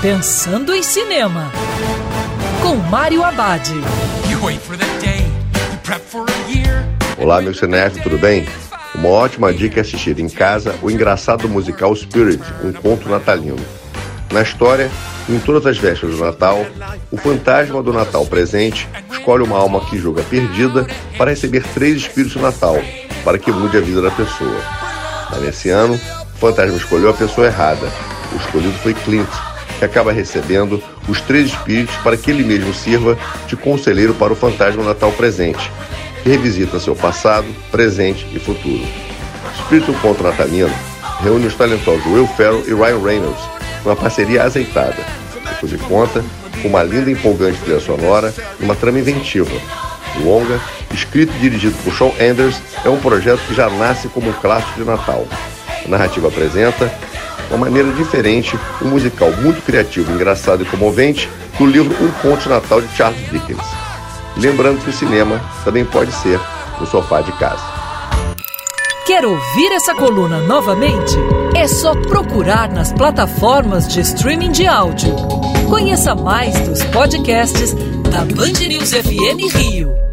Pensando em Cinema, com Mário Abad. Olá, meu cinéfilo, tudo bem? Uma ótima dica é assistir em casa o engraçado musical Spirit, um conto natalino. Na história, em todas as vésperas do Natal, o fantasma do Natal presente escolhe uma alma que julga perdida para receber três espíritos do Natal, para que mude a vida da pessoa. Mas nesse ano, o fantasma escolheu a pessoa errada. O escolhido foi Clint, que acaba recebendo os três espíritos para que ele mesmo sirva de conselheiro para o fantasma natal presente, que revisita seu passado, presente e futuro. Espírito contra natalino reúne os talentosos Will Ferrell e Ryan Reynolds, uma parceria azeitada, depois de conta com uma linda e empolgante trilha sonora e uma trama inventiva. Longa, escrito e dirigido por Shawn Anders, é um projeto que já nasce como um clássico de Natal. A narrativa apresenta uma maneira diferente, um musical muito criativo, engraçado e comovente do livro Um Conto de Natal de Charles Dickens. Lembrando que o cinema também pode ser no sofá de casa. Quer ouvir essa coluna novamente? É só procurar nas plataformas de streaming de áudio. Conheça mais dos podcasts da Band News FM Rio.